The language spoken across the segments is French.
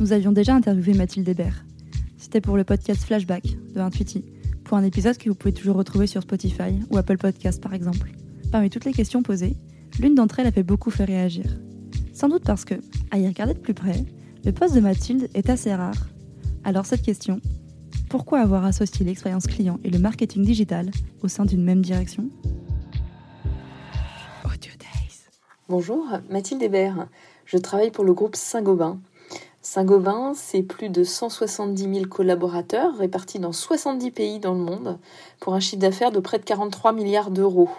nous avions déjà interviewé Mathilde Hébert. C'était pour le podcast Flashback de Intuiti, pour un épisode que vous pouvez toujours retrouver sur Spotify ou Apple Podcast par exemple. Parmi toutes les questions posées, l'une d'entre elles a fait beaucoup fait réagir. Sans doute parce que, à y regarder de plus près, le poste de Mathilde est assez rare. Alors cette question, pourquoi avoir associé l'expérience client et le marketing digital au sein d'une même direction? Bonjour, Mathilde Hébert. Je travaille pour le groupe Saint-Gobain. Saint-Gobain, c'est plus de 170 000 collaborateurs répartis dans 70 pays dans le monde pour un chiffre d'affaires de près de 43 milliards d'euros.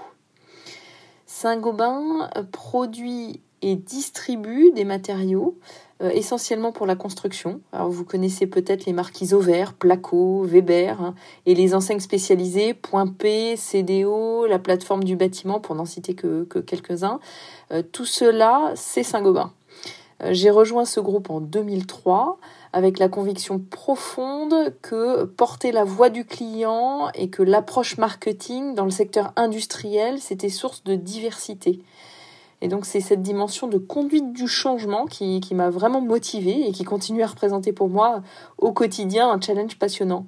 Saint-Gobain produit et distribue des matériaux euh, essentiellement pour la construction. Vous connaissez peut-être les marques Isover, Placo, Weber hein, et les enseignes spécialisées Point P, CDO, la plateforme du bâtiment pour n'en citer que, quelques-uns. Euh, tout cela, c'est Saint-Gobain. Euh, j'ai rejoint ce groupe en 2003 avec la conviction profonde que porter la voix du client et que l'approche marketing dans le secteur industriel, c'était source de diversité. Et donc c'est cette dimension de conduite du changement qui, m'a vraiment motivée et qui continue à représenter pour moi au quotidien un challenge passionnant.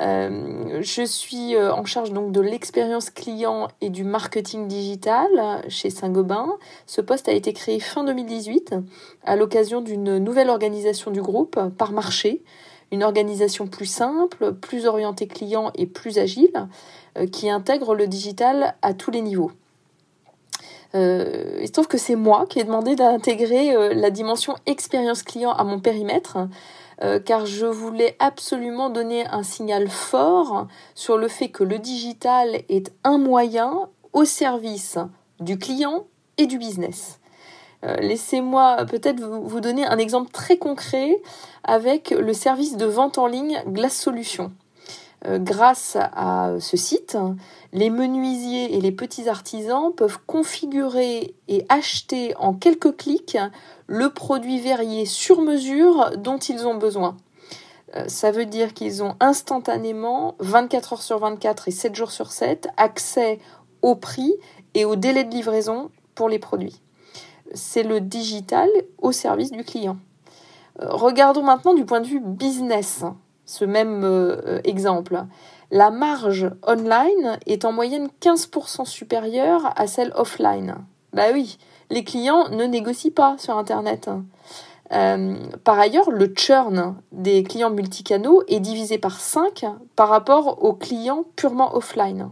Euh, je suis euh, en charge donc de l'expérience client et du marketing digital chez Saint-Gobain. Ce poste a été créé fin 2018 à l'occasion d'une nouvelle organisation du groupe par marché, une organisation plus simple, plus orientée client et plus agile, euh, qui intègre le digital à tous les niveaux. Il se trouve que c'est moi qui ai demandé d'intégrer la dimension expérience client à mon périmètre, euh, car je voulais absolument donner un signal fort sur le fait que le digital est un moyen au service du client et du business. Laissez-moi peut-être vous donner un exemple très concret avec le service de vente en ligne Glass Solutions. Euh, grâce à ce site, les menuisiers et les petits artisans peuvent configurer et acheter en quelques clics le produit verrier sur mesure dont ils ont besoin. Euh, ça veut dire qu'ils ont instantanément, 24 heures sur 24 et 7 jours sur 7, accès au prix et au délai de livraison pour les produits. C'est le digital au service du client. Euh, regardons maintenant du point de vue business ce même euh, exemple. La marge online est en moyenne 15% supérieure à celle offline. Bah oui, les clients ne négocient pas sur Internet. Euh, par ailleurs, le churn des clients multicanaux est divisé par 5 par rapport aux clients purement offline.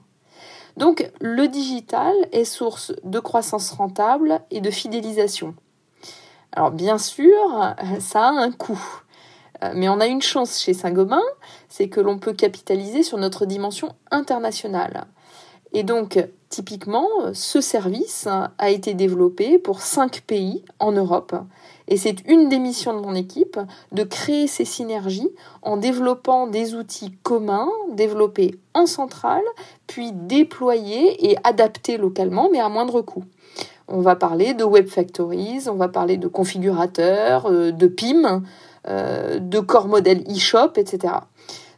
Donc le digital est source de croissance rentable et de fidélisation. Alors bien sûr, ça a un coût. Euh, mais on a une chance chez Saint-Gobain, c'est que l'on peut capitaliser sur notre dimension internationale. Et donc, typiquement, ce service a été développé pour cinq pays en Europe. Et c'est une des missions de mon équipe de créer ces synergies en développant des outils communs, développés en centrale, puis déployés et adaptés localement, mais à moindre coût. On va parler de web factories, on va parler de configurateurs, euh, de PIM, de corps modèle e-shop, etc.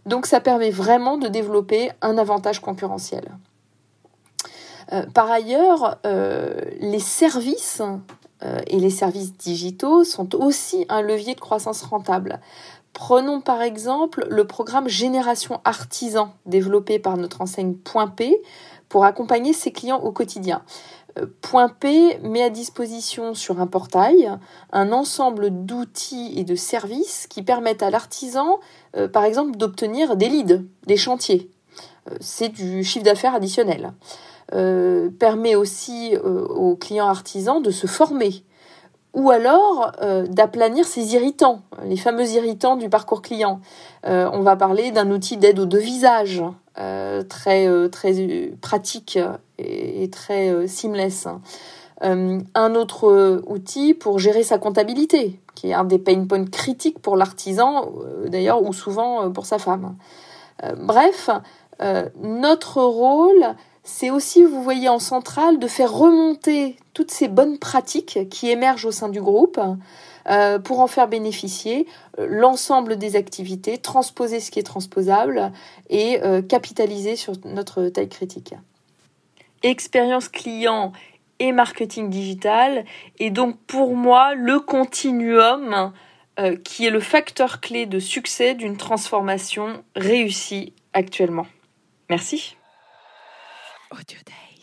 Donc ça permet vraiment de développer un avantage concurrentiel. Euh, par ailleurs, euh, les services et les services digitaux sont aussi un levier de croissance rentable. Prenons par exemple le programme Génération Artisan développé par notre enseigne Point P pour accompagner ses clients au quotidien. Point P met à disposition sur un portail un ensemble d'outils et de services qui permettent à l'artisan, euh, par exemple, d'obtenir des leads, des chantiers. Euh, c'est du chiffre d'affaires additionnel. Euh, permet aussi aux clients artisans de se former ou alors d'aplanir ses irritants, les fameux irritants du parcours client. on va parler d'un outil d'aide au devisage, très, très pratique et, très euh, seamless. Euh, un autre euh, outil pour gérer sa comptabilité, qui est un des pain points critiques pour l'artisan, d'ailleurs, ou souvent pour sa femme. bref, notre rôle, c'est aussi, vous voyez, en centrale, de faire remonter toutes ces bonnes pratiques qui émergent au sein du groupe pour en faire bénéficier l'ensemble des activités, transposer ce qui est transposable et capitaliser sur notre taille critique expérience client et marketing digital. Et donc pour moi, le continuum euh, qui est le facteur clé de succès d'une transformation réussie actuellement. Merci. what do they?